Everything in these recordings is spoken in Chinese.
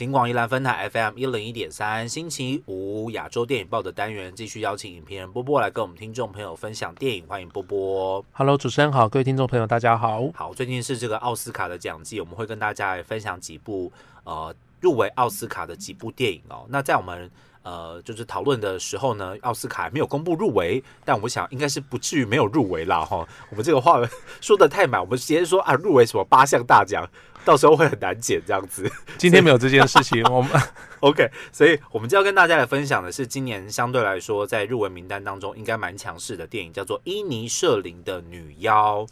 金广宜兰分台 FM 一零一点三，星期五亚洲电影报的单元继续邀请影评人波波来跟我们听众朋友分享电影，欢迎波波。Hello，主持人好，各位听众朋友，大家好。好，最近是这个奥斯卡的奖季，我们会跟大家来分享几部呃入围奥斯卡的几部电影哦。那在我们呃就是讨论的时候呢，奥斯卡还没有公布入围，但我想应该是不至于没有入围啦哈。我们这个话说的太满，我们直接说啊入围什么八项大奖，到时候会很难剪这样子。今天没有这件事情，我们 OK，所以我们就要跟大家来分享的是今年相对来说在入围名单当中应该蛮强势的电影，叫做《伊尼舍林的女妖》。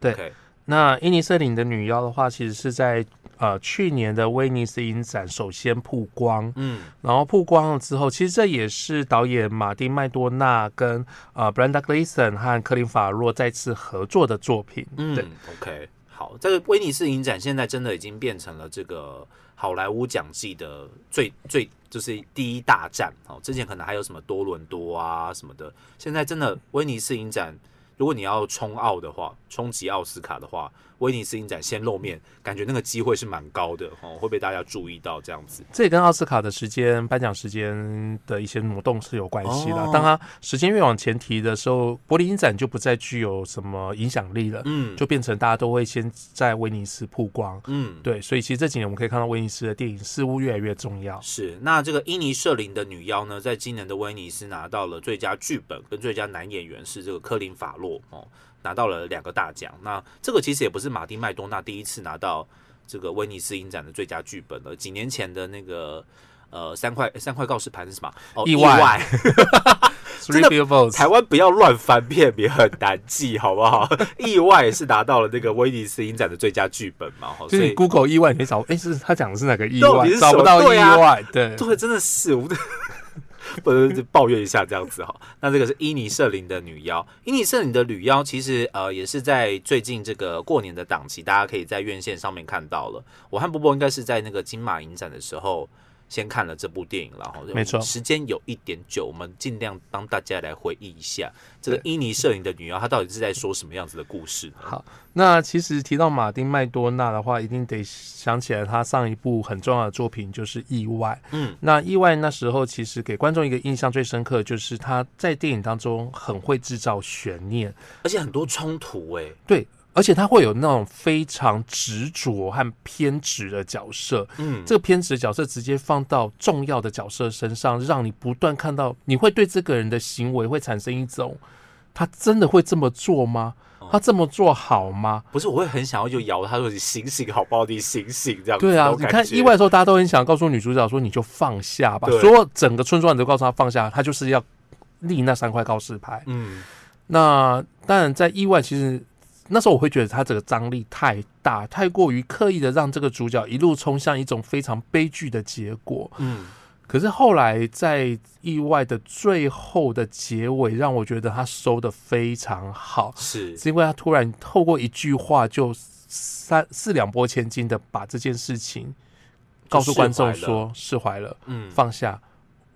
对那伊尼舍林的女妖的话，其实是在呃去年的威尼斯影展首先曝光，嗯，然后曝光了之后，其实这也是导演马丁麦多纳跟呃 Brenda Gleeson 和科林法洛再次合作的作品。嗯对，，OK，好，这个威尼斯影展现在真的已经变成了这个好莱坞奖季的最最就是第一大战。哦。之前可能还有什么多伦多啊什么的，现在真的威尼斯影展，如果你要冲奥的话，冲击奥斯卡的话，威尼斯影展先露面，感觉那个机会是蛮高的哦，会被大家注意到这样子。这也跟奥斯卡的时间、颁奖时间的一些挪动是有关系的。哦当它时间越往前提的时候，柏林影展就不再具有什么影响力了，嗯，就变成大家都会先在威尼斯曝光。嗯。对，所以其实这几年我们可以看到威尼斯的电影似乎越来越重要。是，那这个伊尼舍林的女妖呢，在今年的威尼斯拿到了最佳剧本跟最佳男演员，是这个科林法洛哦，拿到了两个大奖。那这个其实也不是马丁麦多纳第一次拿到这个威尼斯影展的最佳剧本了，几年前的那个呃三块三块告示牌是什么？哦，意外。Three 真的台湾不要乱翻片名，很难记，好不好？意外也是拿到了那个威尼斯影展的最佳剧本嘛，所以 Google 意外，你会找，哎，是他讲的是哪个意外？找不到意对啊外，对，对，真的是我 不是抱怨一下这样子哈。那这个是伊尼瑟林的女妖，伊尼瑟林的女妖其实呃也是在最近这个过年的档期，大家可以在院线上面看到了。我和波波应该是在那个金马影展的时候。先看了这部电影，然后没错。时间有一点久，我们尽量帮大家来回忆一下。这个对。伊尼摄影的女妖，她到底是在说什么样子的故事呢？好，那其实提到马丁麦多纳的话，一定得想起来他上一部很重要的作品就是《意外》。嗯，那《意外》那时候其实给观众一个印象最深刻，就是他在电影当中很会制造悬念，而且很多冲突哎、对，而且他会有那种非常执着和偏执的角色。嗯，这个偏执的角色直接放到重要的角色身上，让你不断看到，你会对这个人的行为会产生一种，他真的会这么做吗？他这么做好吗？不是，我会很想要就摇他说你醒醒好不好？你醒醒这样。对啊你看意外的时候，大家都很想告诉女主角说，你就放下吧。所有整个村庄人都告诉他放下，他就是要立那三块告示牌。嗯，那当然，在意外，其实那时候我会觉得他这个张力太大，太过于刻意的让这个主角一路冲向一种非常悲剧的结果。嗯，可是后来在意外的最后的结尾，让我觉得他收的非常好，是。是因为他突然透过一句话就三四两拨千斤的把这件事情告诉观众说释怀了，嗯，放下。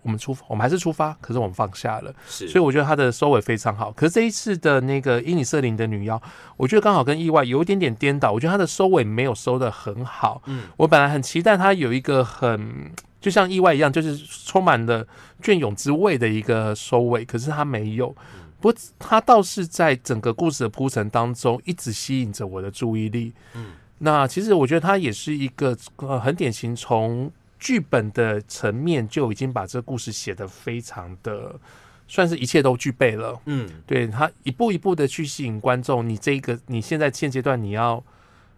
我们出，我们还是出发，可是我们放下了。是，所以我觉得他的收尾非常好。可是这一次的那个伊尼瑟林的女妖，我觉得刚好跟意外有一点点颠倒。我觉得他的收尾没有收的很好。嗯，我本来很期待他有一个很就像意外一样，就是充满了隽永之味的一个收尾，可是他没有。不过他倒是在整个故事的铺陈当中，一直吸引着我的注意力。嗯，那其实我觉得他也是一个呃很典型从。剧本的层面就已经把这个故事写得非常的，算是一切都具备了。嗯，对他一步一步的去吸引观众，你这个你现在现阶段你要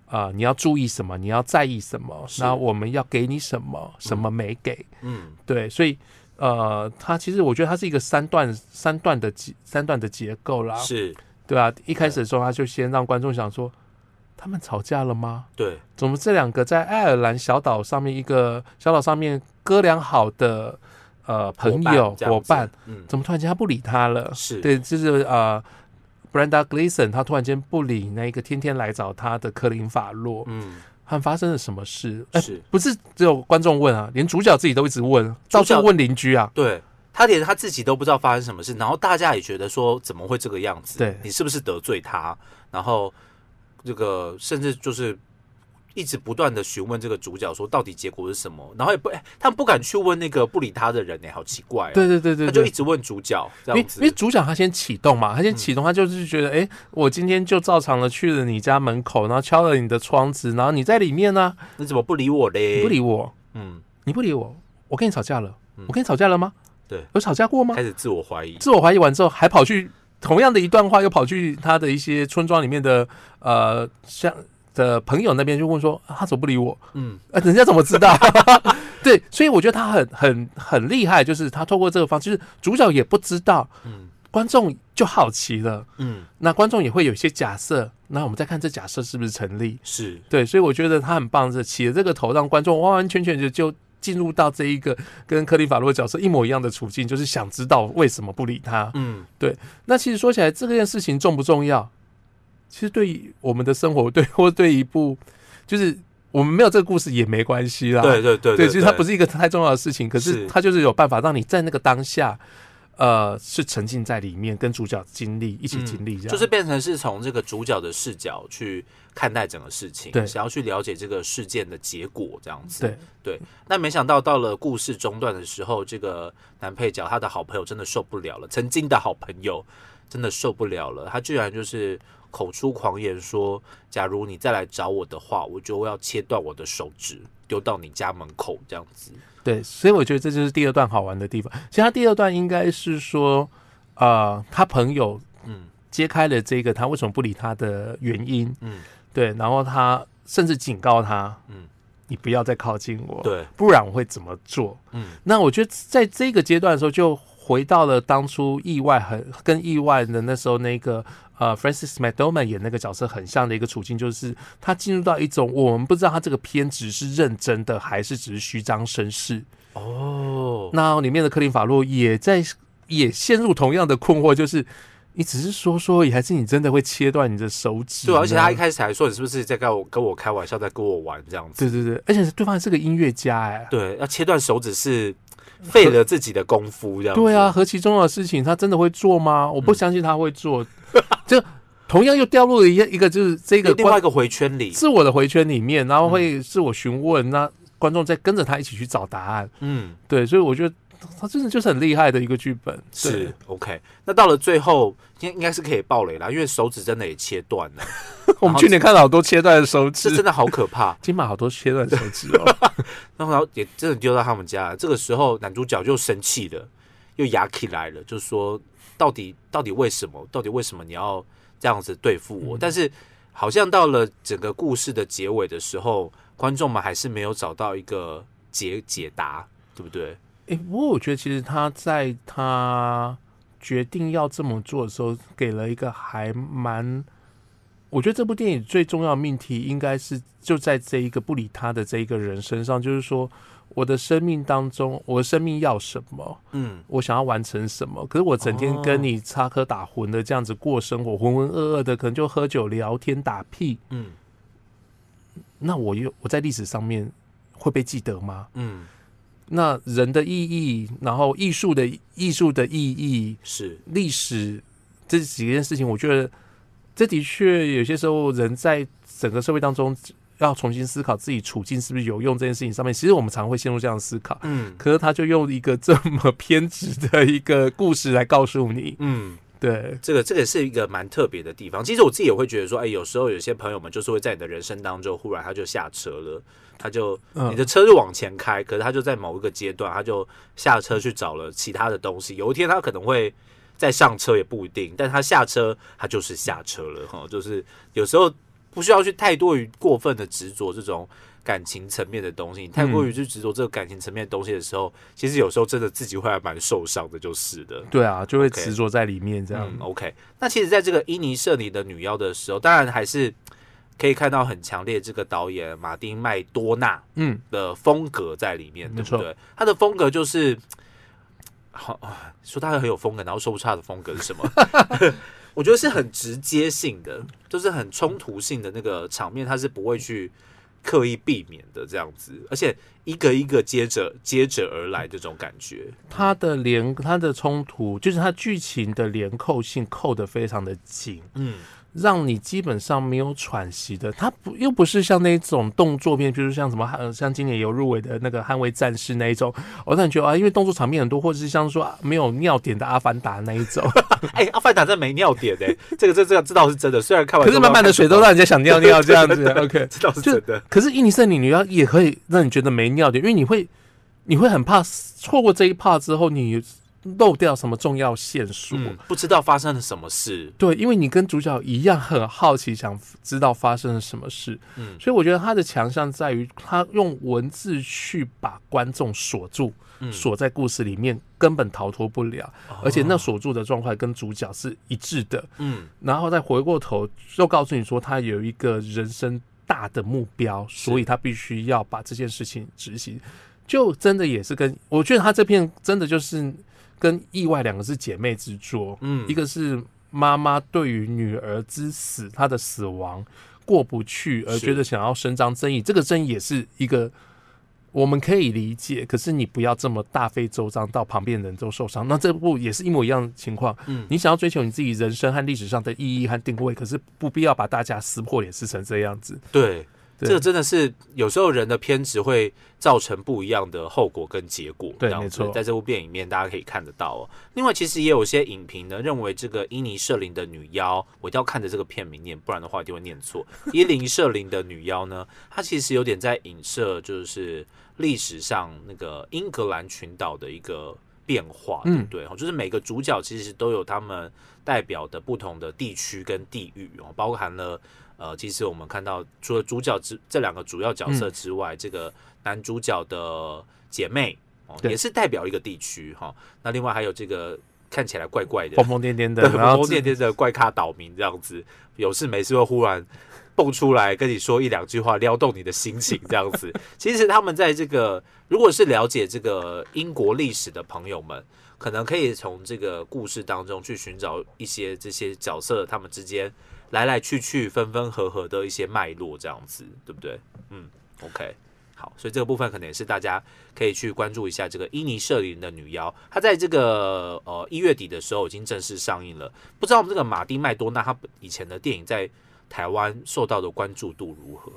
啊、呃你要注意什么，你要在意什么，那我们要给你什么，什么没给，嗯，对，所以呃，它其实我觉得它是一个三段三段的结三段的结构啦，是。对啊，一开始的时候他就先让观众想说，他们吵架了吗？对，怎么这两个在爱尔兰小岛上面一个小岛上面哥俩好的呃朋友伙伴，，嗯，怎么突然间他不理他了？是，对，就是呃，Brenda Gleason，他突然间不理那一个天天来找他的科林法洛，嗯，他们发生了什么事？哎、是不是只有观众问啊，连主角自己都一直问，到处问邻居啊。对。他连他自己都不知道发生什么事，然后大家也觉得说怎么会这个样子？对你是不是得罪他？然后这个甚至就是一直不断的询问这个主角说到底结果是什么，然后也不，哎他们不敢去问那个不理他的人呢、好奇怪、哦。对对对他就一直问主角这因为样子因为。主角他先启动嘛，他先启动，他就是觉得，哎、我今天就照常的去了你家门口，然后敲了你的窗子，然后你在里面呢、你怎么不理我嘞？你不理我，嗯，你不理我，我跟你吵架了，嗯我跟你吵架了吗？对，有吵架过吗？开始自我怀疑。自我怀疑完之后，还跑去同样的一段话，又跑去他的一些村庄里面的呃像的朋友那边，就问说、啊他怎么不理我？嗯，呃，人家怎么知道？对，所以我觉得他很很很厉害，就是他透过这个方式，就是主角也不知道，嗯观众就好奇了，嗯，那观众也会有一些假设，那我们再看这假设是不是成立？是对，所以我觉得他很棒，是起了这个头，让观众完完全全就就进入到这一个跟克里法洛角色一模一样的处境，就是想知道为什么不理他。嗯对那其实说起来，这件事情重不重要？其实对于我们的生活，对或对一部，就是我们没有这个故事也没关系啦。对对对对，其实它不是是一个太重要的事情，可是是它就是有办法让你在那个当下，呃，是沉浸在里面，跟主角经历一起经历这样。就是变成是从这个主角的视角去看待整个事情，对想要去了解这个事件的结果这样子。对，那没想到到了故事中段的时候，这个男配角他的好朋友真的受不了了，曾经的好朋友真的受不了了，他居然就是口出狂言说，假如你再来找我的话，我就要切断我的手指，丢到你家门口。这样子。对，所以我觉得这就是第二段好玩的地方。其实他第二段应该是说，呃，他朋友嗯。揭开了这个他为什么不理他的原因，嗯，对，然后他甚至警告他，嗯你不要再靠近我，对，不然我会怎么做？嗯。那我觉得在这个阶段的时候，就回到了当初意外很跟意外的那时候那个呃，Francis McDormand 演那个角色很像的一个处境，就是他进入到一种我们不知道他这个偏执是认真的还是只是虚张声势。哦，那里面的克林法洛也在也陷入同样的困惑，就是你只是说说还是你真的会切断你的手指呢？对，而且他一开始还说你是不是在跟我跟我开玩笑，在跟我玩这样子。对对对，而且对方是个音乐家哎、对，要切断手指是费了自己的功夫，这样。对啊，，何其重要的事情，他真的会做吗？我不嗯相信他会做。就同样又掉入了一个一个就是这个观另外一个回圈里，自我的回圈里面，然后会自我询问，那观众再跟着他一起去找答案。嗯，对，所以我觉得他真的就是很厉害的一个剧本。是 OK。那到了最后，应应该是可以爆雷啦，因为手指真的也切断了，我们去年看了好多切断的手指，这真的好可怕。金马好多切断的手指哦。然后也真的丢到他们家。这个时候，男主角就生气了，又牙起来了，就说：“到底到底为什么？到底为什么你要这样子对付我？”但是好像到了整个故事的结尾的时候，观众们还是没有找到一个解解答，对不对？诶，不过我觉得其实他在他决定要这么做的时候，给了一个还蛮。我觉得这部电影最重要的命题应该是就在这一个不理他的这一个人身上，就是说我的生命当中，我的生命要什么，嗯，我想要完成什么。可是我整天跟你插科打诨的这样子过生活，浑浑噩噩的，可能就喝酒聊天打屁。嗯那我又我在历史上面会被记得吗？嗯，那人的意义，然后艺术的艺术的意义，是历史这几件事情，我觉得这的确有些时候人在整个社会当中要重新思考自己处境是不是有用这件事情上面，其实我们常会陷入这样的思考。嗯可是他就用一个这么 偏执的一个故事来告诉你，嗯。对这个这个是一个蛮特别的地方。其实我自己也会觉得说，哎，有时候有些朋友们就是会在你的人生当中，忽然他就下车了，他就嗯你的车就往前开，可是他就在某一个阶段，他就下车去找了其他的东西。有一天他可能会再上车也不一定，但他下车他就是下车了哈，就是有时候不需要去太多于过分的执着这种。感情层面的东西，你太过于去执着这个感情层面的东西的时候，其实有时候真的自己会还蛮受伤的，就是的。对啊，就会执着在里面这样。嗯，OK。那其实，在这个伊尼舍里的女妖的时候，当然还是可以看到很强烈这个导演马丁麦多纳嗯，的风格在里面，对不对？他的风格就是，好啊说他很有风格，然后说不出他的风格是什么。我觉得是很直接性的，就是很冲突性的那个场面，他是不会去刻意避免的这样子，而且一个一个接着接着而来这种感觉。他的连他的冲突，就是他剧情的连扣性扣的非常的紧。嗯让你基本上没有喘息的。它不又不是像那种动作片，比如像什么呃，像今年有入围的那个《捍卫战士》那一种，我感觉啊，因为动作场面很多，或者是像说、啊没有尿点的《阿凡达》那一种，哎、阿凡达真没尿点哎、这个这这个这倒是真的。虽然看完可是满满的水都让人家想尿尿这样子。OK，这倒是真的。可是印尼圣女你要也可以让你觉得没尿点，因为你会你会很怕错过这一 part 之后，你漏掉什么重要线索。嗯，不知道发生了什么事。对，因为你跟主角一样很好奇，想知道发生了什么事，嗯。所以我觉得他的强项在于他用文字去把观众锁住，嗯。锁在故事里面，根本逃脱不了，而且那锁住的状况跟主角是一致的，嗯。然后再回过头又告诉你说他有一个人生大的目标，所以他必须要把这件事情执行，就真的也是跟我觉得他这片真的就是跟意外两个是姐妹之作，嗯一个是妈妈对于女儿之死，她的死亡过不去，而是觉得想要伸张正义。这个正义也是一个我们可以理解，可是你不要这么大费周章到旁边人都受伤。那这部也是一模一样的情况。嗯你想要追求你自己人生和历史上的意义和定位，可是不必要把大家撕破脸撕成这样子。对，对这个真的是有时候人的偏执会造成不一样的后果跟结果。对没错在这部电影里面大家可以看得到哦。另外，其实也有些影评呢认为这个伊尼舍林的女妖，我一定要看着这个片名念，不然的话一定会念错。伊林舍林的女妖呢，它其实有点在影射就是历史上那个英格兰群岛的一个变化，对嗯不对？哦，就是每个主角其实都有他们代表的不同的地区跟地域哦，包含了呃，其实我们看到除了主角之这两个主要角色之外，这个男主角的姐妹哦，也是代表一个地区哈、那另外还有这个看起来怪怪的疯疯癫癫的，，疯疯癫癫的怪咖岛民这样子，有事没事会忽然蹦出来跟你说一两句话，撩动你的心情这样子。其实他们在这个，如果是了解这个英国历史的朋友们，可能可以从这个故事当中去寻找一些这些角色他们之间来来去去、分分合合的一些脉络，这样子，对不对？嗯，OK。好，所以这个部分可能也是大家可以去关注一下这个伊尼舍林的女妖，她在这个呃一月底的时候已经正式上映了。不知道我们这个马丁麦多纳他以前的电影在台湾受到的关注度如何？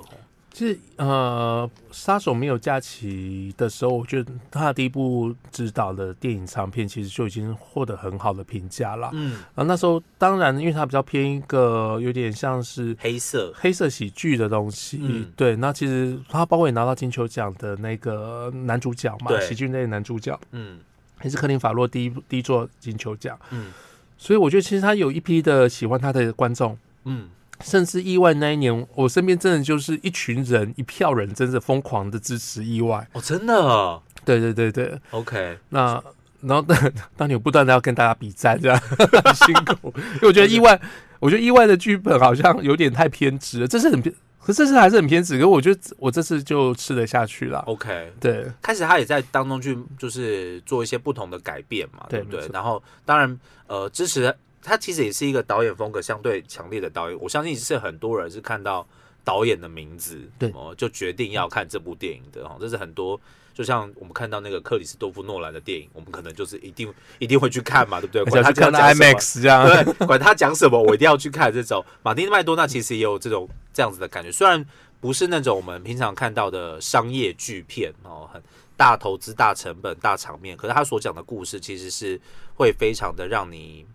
哦其实呃，杀手没有假期的时候，我觉得他的第一部执导的电影长片其实就已经获得很好的评价了。嗯，啊，那时候当然，因为它比较偏一个有点像是黑色，黑色喜剧的东西，嗯对。那其实他包括也拿到金球奖的那个男主角嘛，喜剧类的男主角，嗯也是克林法洛第一第一座金球奖。嗯所以我觉得其实他有一批的喜欢他的观众，嗯，甚至意外那一年，我身边真的就是一群人，一票人，真的疯狂的支持意外。哦，真的对对对对，，OK，那然后 当当你不断的要跟大家比战，这样 很辛苦。因为我觉得意外，我觉得意外的剧本好像有点太偏执了，这是很偏，可是这次还是很偏执。可是我觉得我这次就吃得下去了。OK，对开始他也在当中去就是做一些不同的改变嘛，对不对？然后当然呃支持他其实也是一个导演风格相对强烈的导演，我相信是很多人是看到导演的名字，对哦、就决定要看这部电影的哦，这是很多。就像我们看到那个克里斯多夫诺兰的电影，我们可能就是一定一定会去看嘛，对不对？管他看 IMAX 这样。对，管他讲什么，我一定要去看这种。马丁麦多纳其实也有这种这样子的感觉，虽然不是那种我们平常看到的商业巨片哦，很大投资、大成本、大场面，可是他所讲的故事其实是会非常的让你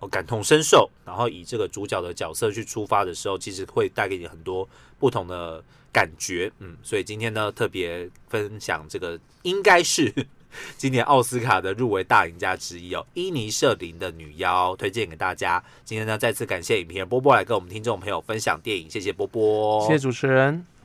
呃感同身受，然后以这个主角的角色去出发的时候，其实会带给你很多不同的感觉。嗯，所以今天呢，特别分享这个应该是。今年奥斯卡的入围大赢家之一哦，伊尼舍林的女妖推荐给大家。今天呢，再次感谢影片波波来跟我们听众朋友分享电影，谢谢波波，谢谢主持人。